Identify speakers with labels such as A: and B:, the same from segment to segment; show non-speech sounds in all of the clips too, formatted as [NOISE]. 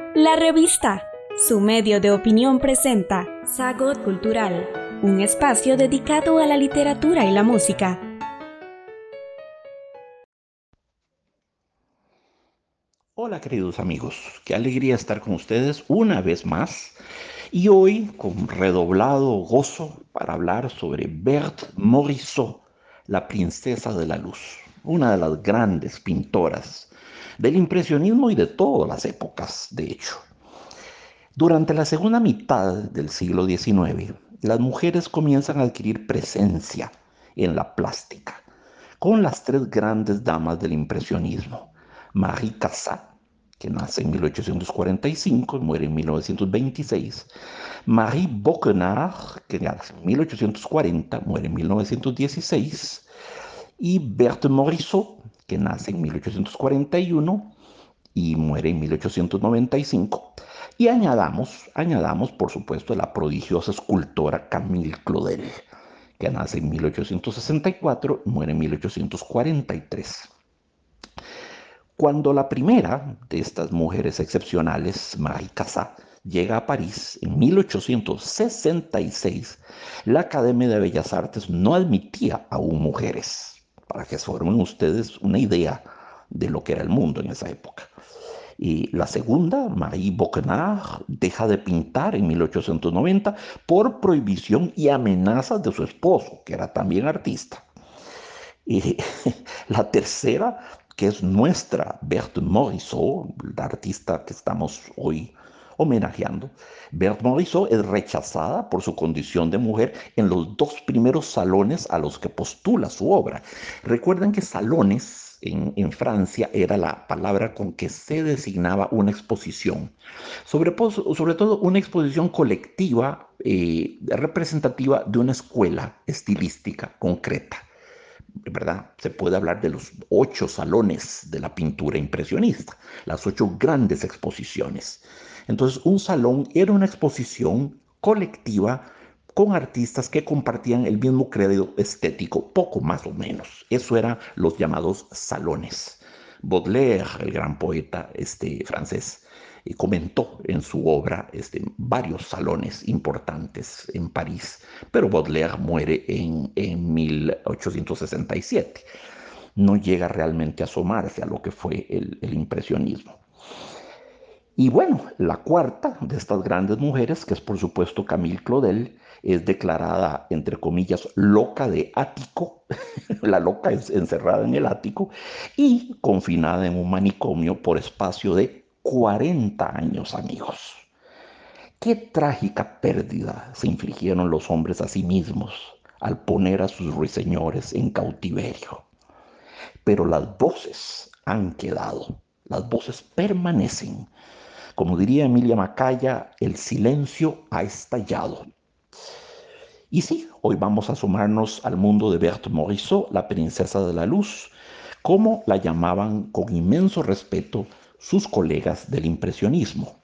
A: La revista, su medio de opinión presenta Sagot Cultural, un espacio dedicado a la literatura y la música.
B: Hola queridos amigos, qué alegría estar con ustedes una vez más y hoy con redoblado gozo para hablar sobre Berthe Morisot, la princesa de la luz, una de las grandes pintoras del impresionismo y de todas las épocas, de hecho. Durante la segunda mitad del siglo XIX, las mujeres comienzan a adquirir presencia en la plástica, con las tres grandes damas del impresionismo, Marie Cassatt, que nace en 1845 y muere en 1926. Marie Bocquenard, que nace en 1840, muere en 1916. Y Berthe Morisot, que nace en 1841 y muere en 1895. Y añadamos, añadamos, por supuesto, la prodigiosa escultora Camille Claudel, que nace en 1864 y muere en 1843. Cuando la primera de estas mujeres excepcionales, Marie Cassatt, llega a París en 1866, la Academia de Bellas Artes no admitía aún mujeres, para que formen ustedes una idea de lo que era el mundo en esa época. Y la segunda, Marie Bocquenard, deja de pintar en 1890 por prohibición y amenazas de su esposo, que era también artista. Y [LAUGHS] la tercera que es nuestra Berthe Morisot, la artista que estamos hoy homenajeando. Berthe Morisot es rechazada por su condición de mujer en los dos primeros salones a los que postula su obra. Recuerden que salones en, Francia era la palabra con que se designaba una exposición, sobre, sobre todo una exposición colectiva eh, representativa de una escuela estilística concreta. ¿verdad? Se puede hablar de los ocho salones de la pintura impresionista, las ocho grandes exposiciones. Entonces, un salón era una exposición colectiva con artistas que compartían el mismo crédito estético, poco más o menos. Eso eran los llamados salones. Baudelaire, el gran poeta este, francés, y comentó en su obra este, varios salones importantes en París, pero Baudelaire muere en, en 1867. No llega realmente a asomarse a lo que fue el impresionismo. Y bueno, la cuarta de estas grandes mujeres, que es por supuesto Camille Claudel, es declarada, entre comillas, loca de ático, [LAUGHS] la loca es encerrada en el ático, y confinada en un manicomio por espacio de 40 años, amigos. Qué trágica pérdida se infligieron los hombres a sí mismos al poner a sus ruiseñores en cautiverio. Pero las voces han quedado, las voces permanecen. Como diría Emilia Macaya, el silencio ha estallado. Y sí, hoy vamos a sumarnos al mundo de Berthe Morisot, la princesa de la luz, como la llamaban con inmenso respeto sus colegas del impresionismo.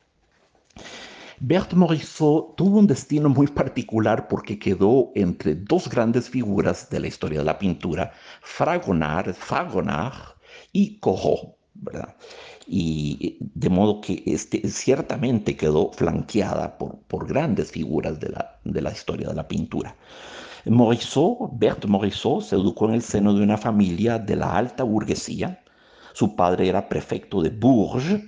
B: Berthe Morisot tuvo un destino muy particular porque quedó entre dos grandes figuras de la historia de la pintura, Fragonard, Fragonard y Corot, ¿verdad? Y de modo que este, ciertamente quedó flanqueada por, por grandes figuras de la, de la historia de la pintura. Morisot, Berthe Morisot, se educó en el seno de una familia de la alta burguesía, su padre era prefecto de Bourges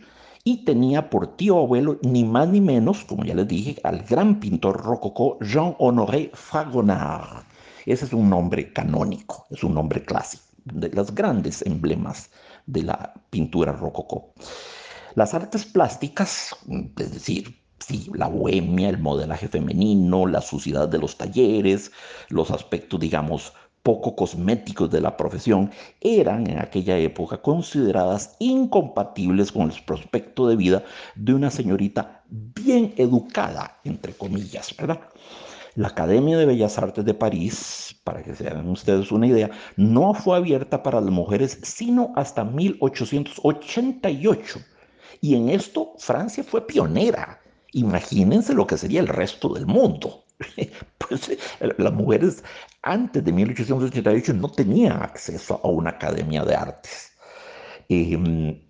B: y tenía por tío abuelo ni más ni menos, como ya les dije, al gran pintor rococó Jean-Honoré Fragonard. Ese es un nombre canónico, es un nombre clásico, de los grandes emblemas de la pintura rococó. Las artes plásticas, es decir, sí, la bohemia, el modelaje femenino, la suciedad de los talleres, los aspectos, digamos, poco cosméticos de la profesión eran en aquella época consideradas incompatibles con el prospecto de vida de una señorita bien educada, entre comillas, ¿verdad? La Academia de Bellas Artes de París, para que se hagan ustedes una idea, no fue abierta para las mujeres sino hasta 1888. Y en esto Francia fue pionera. Imagínense lo que sería el resto del mundo. [LAUGHS] Pues las mujeres antes de 1888 no tenían acceso a una academia de artes. Em,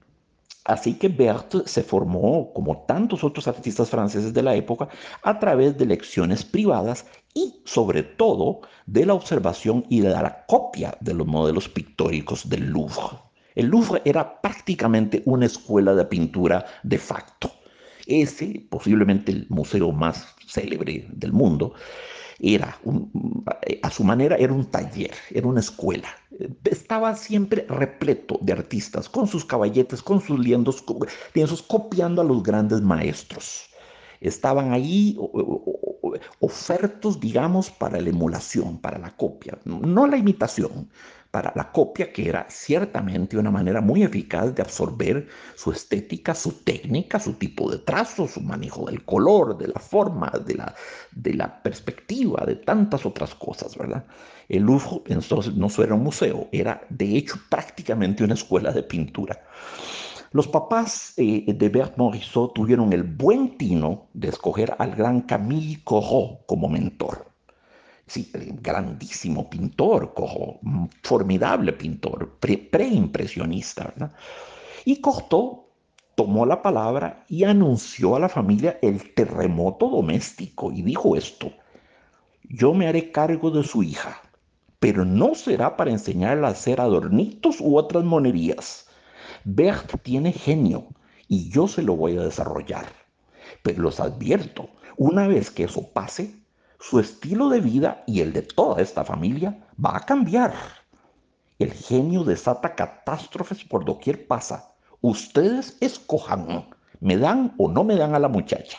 B: Así que Berthe se formó, como tantos otros artistas franceses de la época, a través de lecciones privadas y, sobre todo, de la observación y de la copia de los modelos pictóricos del Louvre. El Louvre era prácticamente una escuela de pintura de facto. Ese, posiblemente el museo más célebre del mundo, era, a su manera, era un taller, era una escuela. Estaba siempre repleto de artistas, con sus caballetes, con sus lienzos, lienzos copiando a los grandes maestros. Estaban ahí ofertos, digamos, para la emulación, para la copia, no la imitación, para la copia, que era ciertamente una manera muy eficaz de absorber su estética, su técnica, su tipo de trazo, su manejo del color, de la forma, de la, de la perspectiva, de tantas otras cosas, ¿verdad? El Louvre entonces no solo era un museo, era de hecho prácticamente una escuela de pintura. Los papás eh, de Bert Morisot tuvieron el buen tino de escoger al gran Camille Corot como mentor sí, grandísimo pintor, cojo, formidable pintor, preimpresionista, ¿verdad? Y Cocteau tomó la palabra y anunció a la familia el terremoto doméstico y dijo esto, yo me haré cargo de su hija, pero no será para enseñarla a hacer adornitos u otras monerías. Bert tiene genio y yo se lo voy a desarrollar. Pero los advierto, una vez que eso pase, su estilo de vida y el de toda esta familia va a cambiar. El genio desata catástrofes por doquier pasa. Ustedes escojan, me dan o no me dan a la muchacha.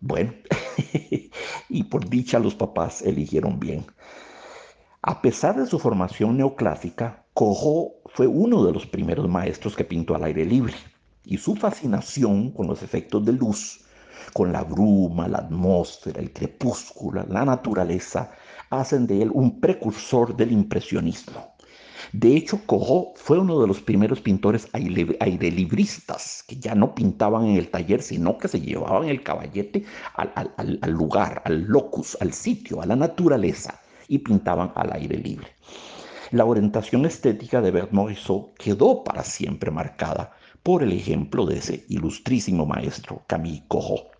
B: Bueno, [LAUGHS] y por dicha los papás eligieron bien. A pesar de su formación neoclásica, Cojo fue uno de los primeros maestros que pintó al aire libre y su fascinación con los efectos de luz con la bruma, la atmósfera, el crepúsculo, la naturaleza, hacen de él un precursor del impresionismo. De hecho, Corot fue uno de los primeros pintores airelibristas que ya no pintaban en el taller, sino que se llevaban el caballete al, lugar, al locus, al sitio, a la naturaleza y pintaban al aire libre. La orientación estética de Bert Morisot quedó para siempre marcada por el ejemplo de ese ilustrísimo maestro Camille Corot.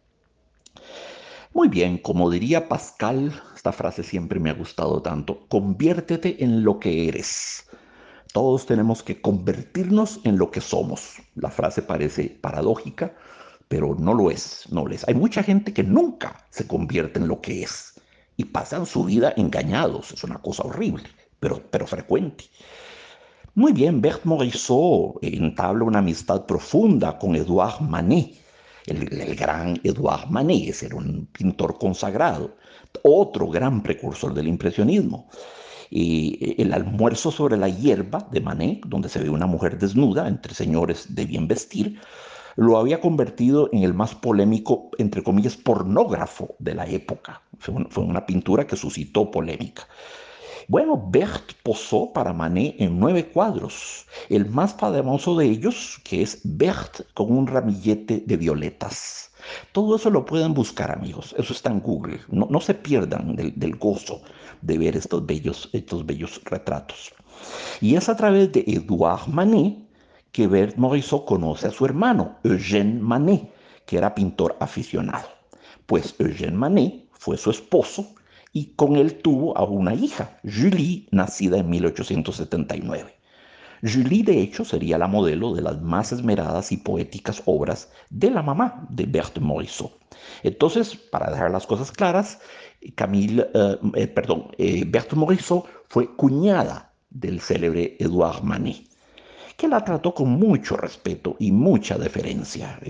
B: Muy bien, como diría Pascal, esta frase siempre me ha gustado tanto, conviértete en lo que eres. Todos tenemos que convertirnos en lo que somos. La frase parece paradójica, pero no lo es, no lo es. Hay mucha gente que nunca se convierte en lo que es y pasan su vida engañados. Es una cosa horrible, pero, pero frecuente. Muy bien, Bert Morisot entabla una amistad profunda con Edouard Manet, el, gran Edouard Manet, era un pintor consagrado, otro gran precursor del impresionismo. Y el almuerzo sobre la hierba de Manet, donde se ve una mujer desnuda entre señores de bien vestir, lo había convertido en el más polémico, entre comillas, pornógrafo de la época. fue una pintura que suscitó polémica. Bueno, Bert posó para Manet en nueve cuadros. El más famoso de ellos, que es Bert con un ramillete de violetas. Todo eso lo pueden buscar, amigos. Eso está en Google. No, se pierdan del, gozo de ver estos bellos, estos bellos retratos. Y es a través de Edouard Manet que Bert Morisot conoce a su hermano, Eugène Manet, que era pintor aficionado. Pues Eugène Manet fue su esposo y con él tuvo a una hija, Julie, nacida en 1879. Julie, de hecho, sería la modelo de las más esmeradas y poéticas obras de la mamá de Berthe Morisot. Entonces, para dejar las cosas claras, Camille, eh, eh, perdón, eh, Berthe Morisot fue cuñada del célebre Edouard Manet, que la trató con mucho respeto y mucha deferencia,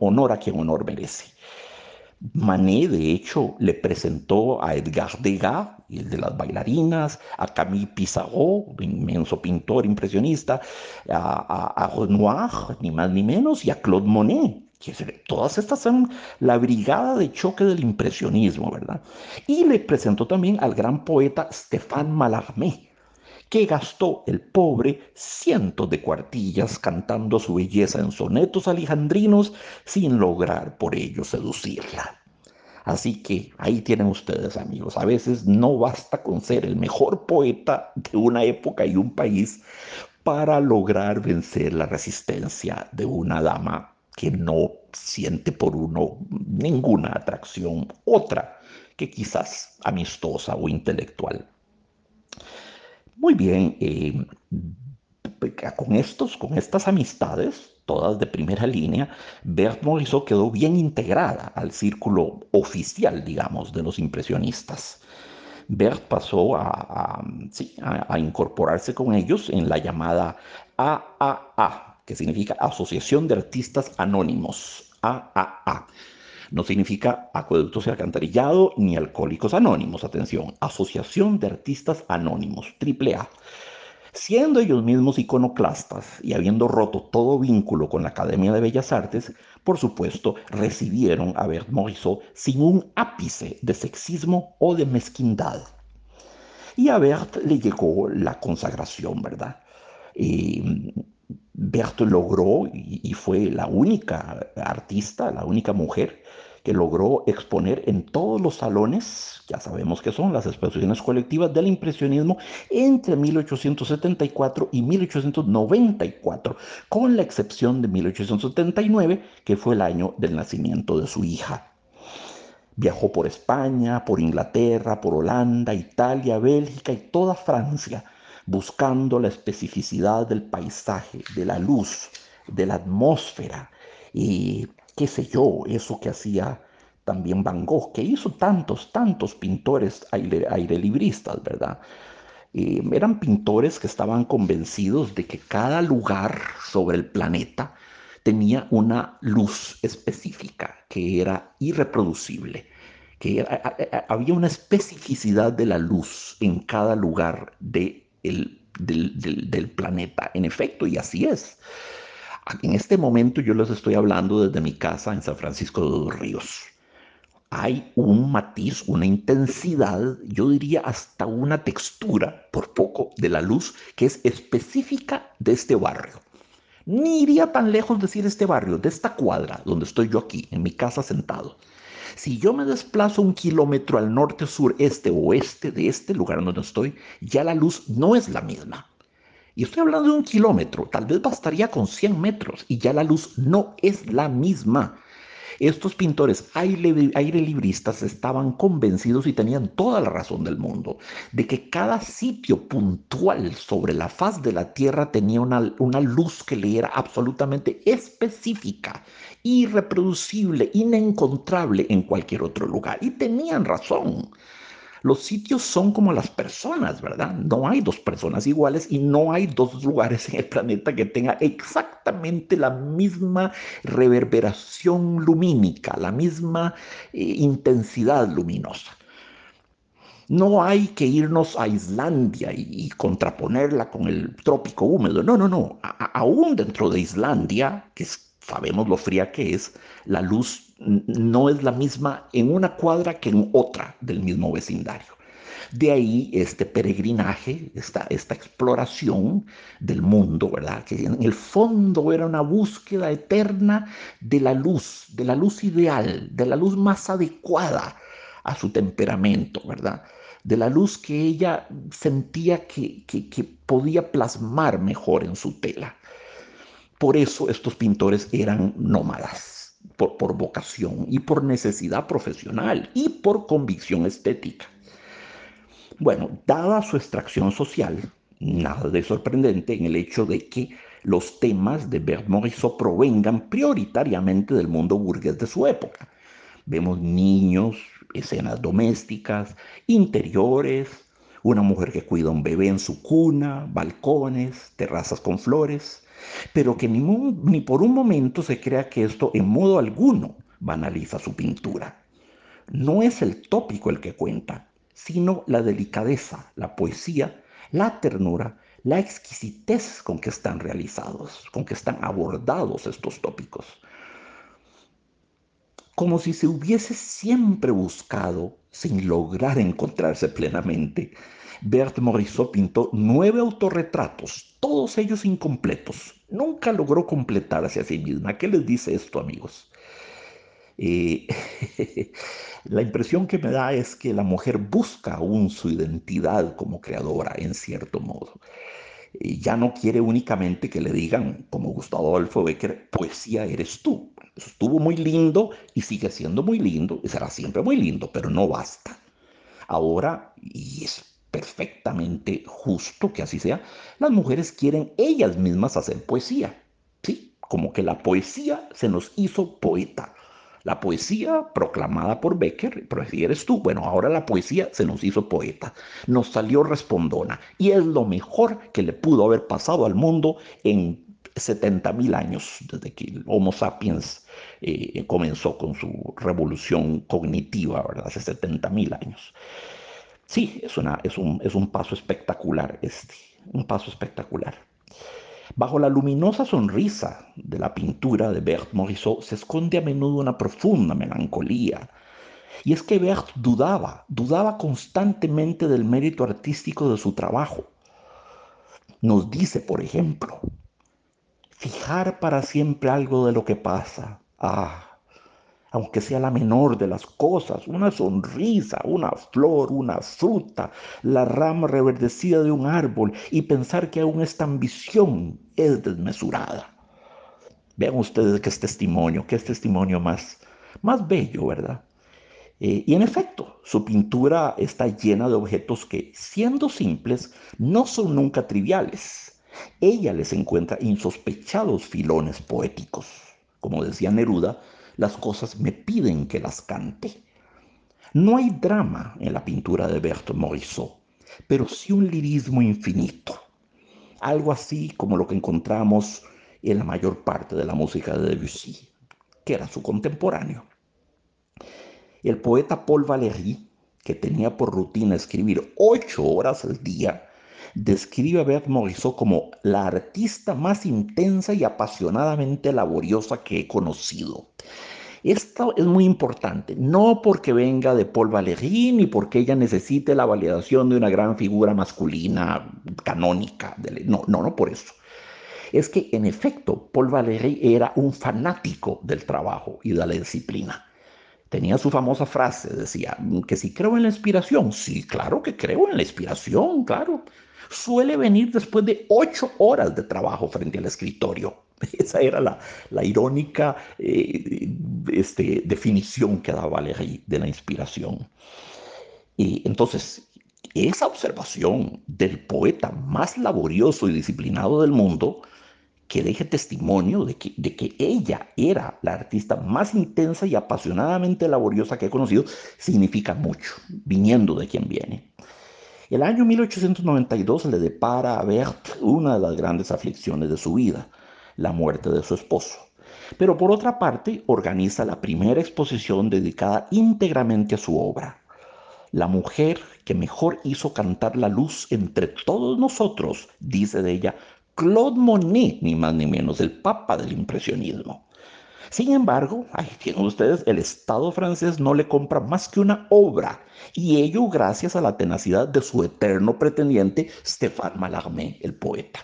B: honor a quien honor merece. Manet, de hecho, le presentó a Edgar Degas, el de las bailarinas, a Camille Pissarro, inmenso pintor impresionista, a, Renoir, ni más ni menos, y a Claude Monet. Todas estas son la brigada de choque del impresionismo, ¿verdad? Y le presentó también al gran poeta Stéphane Mallarmé, que gastó el pobre cientos de cuartillas cantando su belleza en sonetos alejandrinos sin lograr por ello seducirla. Así que ahí tienen ustedes amigos, a veces no basta con ser el mejor poeta de una época y un país para lograr vencer la resistencia de una dama que no siente por uno ninguna atracción otra que quizás amistosa o intelectual. Muy bien, eh, con, estos, con estas amistades, todas de primera línea, Bert Morisot quedó bien integrada al círculo oficial, digamos, de los impresionistas. Bert pasó a, a, incorporarse con ellos en la llamada AAA, que significa Asociación de Artistas Anónimos, AAA. No significa acueductos y alcantarillado ni alcohólicos anónimos, atención, Asociación de Artistas Anónimos, AAA. Siendo ellos mismos iconoclastas y habiendo roto todo vínculo con la Academia de Bellas Artes, por supuesto, recibieron a Bert Morisot sin un ápice de sexismo o de mezquindad. Y a Bert le llegó la consagración, ¿verdad? Y Bert logró, y fue la única artista, la única mujer que logró exponer en todos los salones, ya sabemos que son las exposiciones colectivas del impresionismo, entre 1874 y 1894, con la excepción de 1879, que fue el año del nacimiento de su hija. Viajó por España, por Inglaterra, por Holanda, Italia, Bélgica y toda Francia, buscando la especificidad del paisaje, de la luz, de la atmósfera, y qué sé yo, eso que hacía también Van Gogh, que hizo tantos, tantos pintores aire, libristas, ¿verdad? eran pintores que estaban convencidos de que cada lugar sobre el planeta tenía una luz específica que era irreproducible, que había una especificidad de la luz en cada lugar de del planeta, en efecto, y así es. En este momento yo les estoy hablando desde mi casa en San Francisco de los Ríos. Hay un matiz, una intensidad, yo diría hasta una textura, por poco, de la luz que es específica de este barrio. Ni iría tan lejos decir este barrio, de esta cuadra donde estoy yo aquí, en mi casa sentado. Si yo me desplazo un kilómetro al norte, sur, este, oeste de este lugar donde estoy, ya la luz no es la misma. Y estoy hablando de un kilómetro, tal vez bastaría con 100 metros y ya la luz no es la misma. Estos pintores aire, aire, libristas estaban convencidos y tenían toda la razón del mundo de que cada sitio puntual sobre la faz de la Tierra tenía una, una luz que le era absolutamente específica, irreproducible, inencontrable en cualquier otro lugar. Y tenían razón. Los sitios son como las personas, ¿verdad? No hay dos personas iguales y no hay dos lugares en el planeta que tengan exactamente la misma reverberación lumínica, la misma eh, intensidad luminosa. No hay que irnos a Islandia y, contraponerla con el trópico húmedo. No, no, no. aún dentro de Islandia, que sabemos lo fría que es, la luz no es la misma en una cuadra que en otra del mismo vecindario. De ahí este peregrinaje, esta, exploración del mundo, ¿verdad? Que en el fondo era una búsqueda eterna de la luz, de la luz ideal, de la luz más adecuada a su temperamento, ¿verdad? De la luz que ella sentía que podía plasmar mejor en su tela. Por eso estos pintores eran nómadas por, vocación y por necesidad profesional y por convicción estética. Bueno, dada su extracción social, nada de sorprendente en el hecho de que los temas de Bert Morisot provengan prioritariamente del mundo burgués de su época. Vemos niños, escenas domésticas, interiores, una mujer que cuida a un bebé en su cuna, balcones, terrazas con flores, pero que ni, por un momento se crea que esto en modo alguno banaliza su pintura. No es el tópico el que cuenta, sino la delicadeza, la poesía, la ternura, la exquisitez con que están realizados, con que están abordados estos tópicos. Como si se hubiese siempre buscado, sin lograr encontrarse plenamente, Bert Morisot pintó nueve autorretratos, todos ellos incompletos. Nunca logró completarse a sí misma. ¿Qué les dice esto, amigos? Eh, [LAUGHS] la impresión que me da es que la mujer busca aún su identidad como creadora, en cierto modo. Ya no quiere únicamente que le digan, como Gustavo Adolfo Becker, poesía eres tú. Estuvo muy lindo y sigue siendo muy lindo y será siempre muy lindo, pero no basta. Ahora, y es perfectamente justo que así sea, las mujeres quieren ellas mismas hacer poesía. ¿sí? Como que la poesía se nos hizo poeta. La poesía proclamada por Becker, pero eres tú, bueno, ahora la poesía se nos hizo poeta, nos salió respondona y es lo mejor que le pudo haber pasado al mundo en 70 mil años, desde que el Homo sapiens eh, comenzó con su revolución cognitiva, ¿verdad? Hace 70 mil años. Sí, es, es, un, es un paso espectacular este, un paso espectacular. Bajo la luminosa sonrisa de la pintura de Berthe Morisot se esconde a menudo una profunda melancolía. Y es que Berthe dudaba, dudaba constantemente del mérito artístico de su trabajo. Nos dice, por ejemplo, fijar para siempre algo de lo que pasa. Ah, aunque sea la menor de las cosas, una sonrisa, una flor, una fruta, la rama reverdecida de un árbol y pensar que aún esta ambición es desmesurada. Vean ustedes que es testimonio, que es testimonio más, más bello, ¿verdad? Eh, y en efecto, su pintura está llena de objetos que, siendo simples, no son nunca triviales. Ella les encuentra insospechados filones poéticos. Como decía Neruda, las cosas me piden que las cante. No hay drama en la pintura de Berthe Morisot, pero sí un lirismo infinito. Algo así como lo que encontramos en la mayor parte de la música de Debussy, que era su contemporáneo. El poeta Paul Valéry, que tenía por rutina escribir ocho horas al día, describe a Berthe Morisot como la artista más intensa y apasionadamente laboriosa que he conocido. Esto es muy importante, no porque venga de Paul Valéry ni porque ella necesite la validación de una gran figura masculina canónica. No, no, no por eso. Es que en efecto Paul Valéry era un fanático del trabajo y de la disciplina. Tenía su famosa frase, decía, que si creo en la inspiración, sí, claro que creo en la inspiración, claro. Suele venir después de ocho horas de trabajo frente al escritorio. [LAUGHS] Esa era la, irónica eh, este, definición que daba Valéry de la inspiración. Y entonces, esa observación del poeta más laborioso y disciplinado del mundo, que deje testimonio de que, de que ella era la artista más intensa y apasionadamente laboriosa que he conocido, significa mucho, viniendo de quien viene. El año 1892 le depara a Berthe una de las grandes aflicciones de su vida, la muerte de su esposo. Pero por otra parte, organiza la primera exposición dedicada íntegramente a su obra. La mujer que mejor hizo cantar la luz entre todos nosotros, dice de ella Claude Monet, ni más ni menos, el papa del impresionismo. Sin embargo, ahí tienen ustedes, el Estado francés no le compra más que una obra, y ello gracias a la tenacidad de su eterno pretendiente Stéphane Mallarmé, el poeta.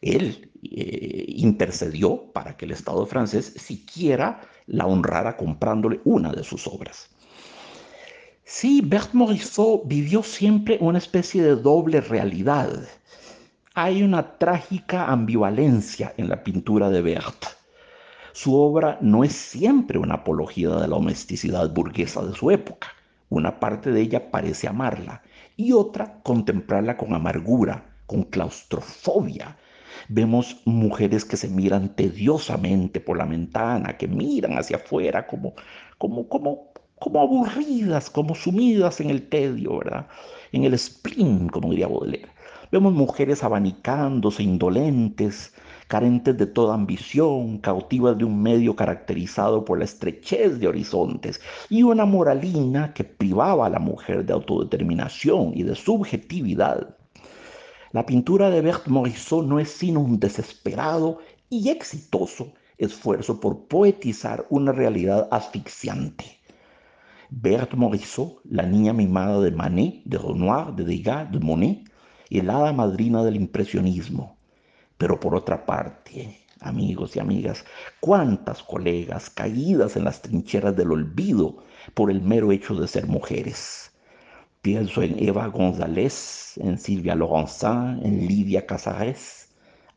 B: Él eh, intercedió para que el Estado francés siquiera la honrara comprándole una de sus obras. Sí, Berthe Morisot vivió siempre una especie de doble realidad. Hay una trágica ambivalencia en la pintura de Berthe. Su obra no es siempre una apología de la domesticidad burguesa de su época. Una parte de ella parece amarla y otra contemplarla con amargura, con claustrofobia, Vemos mujeres que se miran tediosamente por la ventana, que miran hacia afuera como, como, como, como aburridas, como sumidas en el tedio, ¿verdad? En el spleen, como diría Baudelaire. Vemos mujeres abanicándose, indolentes, carentes de toda ambición, cautivas de un medio caracterizado por la estrechez de horizontes y una moralina que privaba a la mujer de autodeterminación y de subjetividad. La pintura de Berthe Morisot no es sino un desesperado y exitoso esfuerzo por poetizar una realidad asfixiante. Berthe Morisot, la niña mimada de Manet, de Renoir, de Degas, de Monet, el hada madrina del impresionismo. Pero por otra parte, amigos y amigas, cuántas colegas caídas en las trincheras del olvido por el mero hecho de ser mujeres Pienso en Eva González, en Silvia Lorenzin, en Lidia Casares.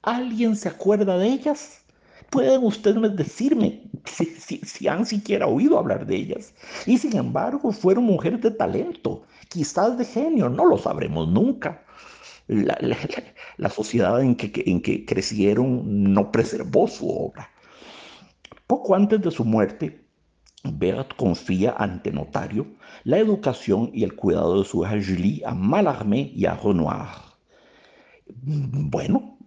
B: ¿Alguien se acuerda de ellas? Pueden ustedes decirme si, han siquiera oído hablar de ellas. Y sin embargo, fueron mujeres de talento, quizás de genio, no lo sabremos nunca. [LAUGHS] La, sociedad en que, en que crecieron no preservó su obra. Poco antes de su muerte, Bert confía ante notario la educación y el cuidado de su hija Julie a Mallarmé y a Renoir. Bueno,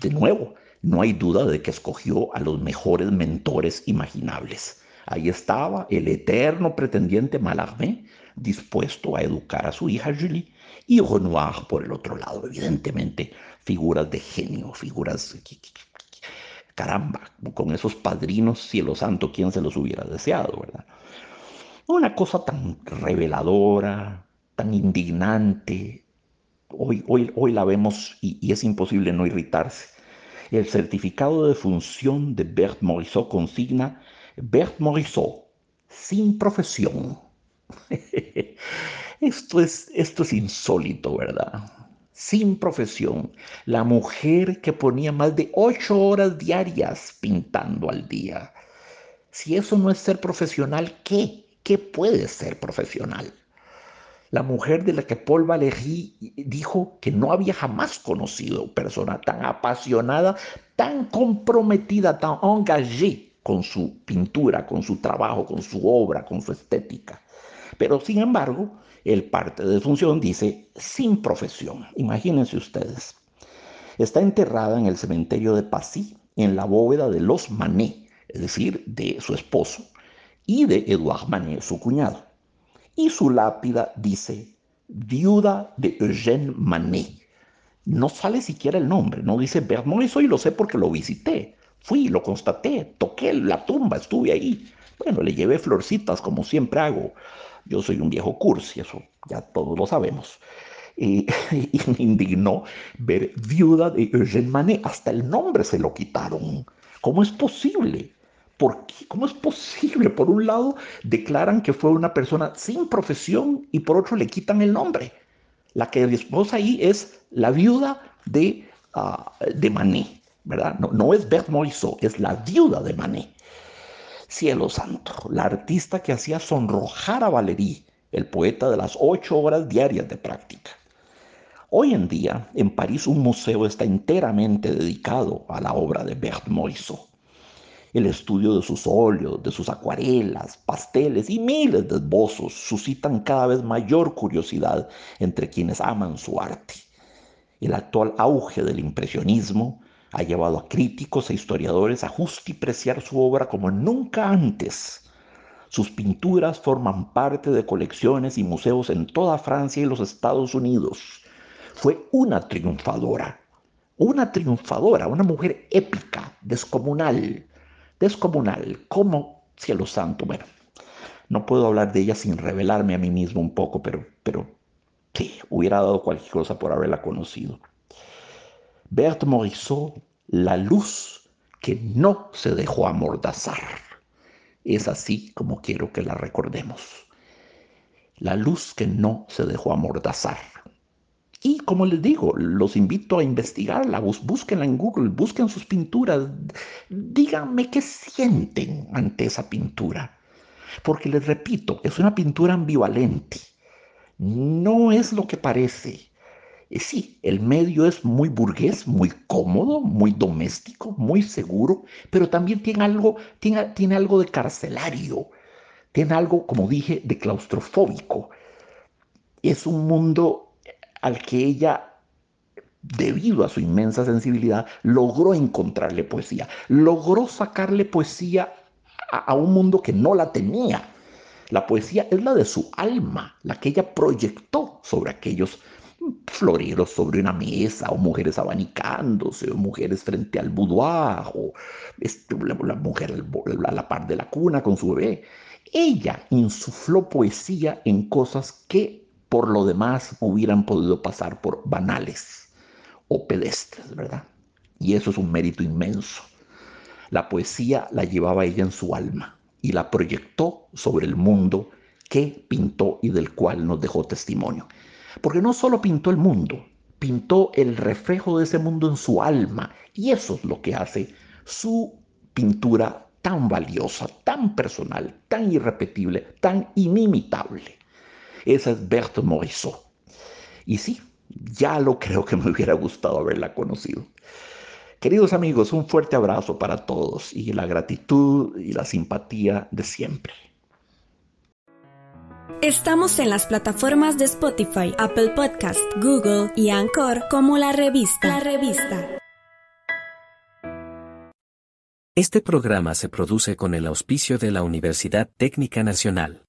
B: de nuevo, no hay duda de que escogió a los mejores mentores imaginables. Ahí estaba el eterno pretendiente Mallarmé, dispuesto a educar a su hija Julie, y Renoir por el otro lado, evidentemente, figuras de genio, figuras Caramba, con esos padrinos, cielo santo, ¿quién se los hubiera deseado, verdad? Una cosa tan reveladora, tan indignante. Hoy, hoy, hoy la vemos y, es imposible no irritarse. El certificado de función de Bert Morisot consigna Bert Morisot, sin profesión. [LAUGHS] esto, es, esto es insólito, ¿verdad? sin profesión, la mujer que ponía más de ocho horas diarias pintando al día. Si eso no es ser profesional, ¿qué? ¿Qué puede ser profesional? La mujer de la que Paul Valéry dijo que no había jamás conocido persona tan apasionada, tan comprometida, tan engagée con su pintura, con su trabajo, con su obra, con su estética. Pero sin embargo, el parte de función dice sin profesión. Imagínense ustedes. Está enterrada en el cementerio de Passy, en la bóveda de los Manet, es decir, de su esposo, y de Edouard Manet, su cuñado. Y su lápida dice viuda de Eugène Manet. No sale siquiera el nombre, no dice eso y lo sé porque lo visité. Fui, lo constaté, toqué la tumba, estuve ahí. Bueno, le llevé florcitas como siempre hago yo soy un viejo cursi, eso ya todos lo sabemos. [LAUGHS] Y, me indignó ver viuda de Eugène Manet. Hasta el nombre se lo quitaron. ¿Cómo es posible? ¿Por qué? ¿Cómo es posible? Por un lado, declaran que fue una persona sin profesión y por otro le quitan el nombre. La que esposa ahí es la viuda de, uh, de Manet, ¿verdad? No, no es Bert Morisot, es la viuda de Manet. Cielo santo, la artista que hacía sonrojar a Valéry, el poeta de las ocho horas diarias de práctica. Hoy en día, en París, un museo está enteramente dedicado a la obra de Bert Morisot. El estudio de sus óleos, de sus acuarelas, pasteles y miles de esbozos suscitan cada vez mayor curiosidad entre quienes aman su arte. El actual auge del impresionismo ha llevado a críticos e historiadores a justipreciar su obra como nunca antes. Sus pinturas forman parte de colecciones y museos en toda Francia y los Estados Unidos. Fue una triunfadora, una triunfadora, una mujer épica, descomunal, descomunal, como cielo santo. Bueno, no puedo hablar de ella sin revelarme a mí mismo un poco, pero, pero sí, hubiera dado cualquier cosa por haberla conocido. Berthe Morisot, la luz que no se dejó amordazar. Es así como quiero que la recordemos. La luz que no se dejó amordazar. Y como les digo, los invito a investigarla, búsquenla en Google, busquen sus pinturas, díganme qué sienten ante esa pintura. Porque les repito, es una pintura ambivalente. No es lo que parece. Sí, el medio es muy burgués, muy cómodo, muy doméstico, muy seguro, pero también tiene algo, tiene, tiene algo de carcelario, tiene algo, como dije, de claustrofóbico. Es un mundo al que ella debido a su inmensa sensibilidad, logró encontrarle poesía, logró sacarle poesía a, un mundo que no la tenía. La poesía es la de su alma, la que ella proyectó sobre aquellos floreros sobre una mesa, o mujeres abanicándose, o mujeres frente al boudoir, o este, la, mujer a la par de la cuna con su bebé. Ella insufló poesía en cosas que por lo demás hubieran podido pasar por banales o pedestres, ¿verdad? Y eso es un mérito inmenso. La poesía la llevaba ella en su alma y la proyectó sobre el mundo que pintó y del cual nos dejó testimonio. Porque no solo pintó el mundo, pintó el reflejo de ese mundo en su alma. Y eso es lo que hace su pintura tan valiosa, tan personal, tan irrepetible, tan inimitable. Esa es Berthe Morisot. Y sí, ya lo creo que me hubiera gustado haberla conocido. Queridos amigos, un fuerte abrazo para todos y la gratitud y la simpatía de siempre.
A: Estamos en las plataformas de Spotify, Apple Podcast, Google y Anchor como la revista. La revista.
C: Este programa se produce con el auspicio de la Universidad Técnica Nacional.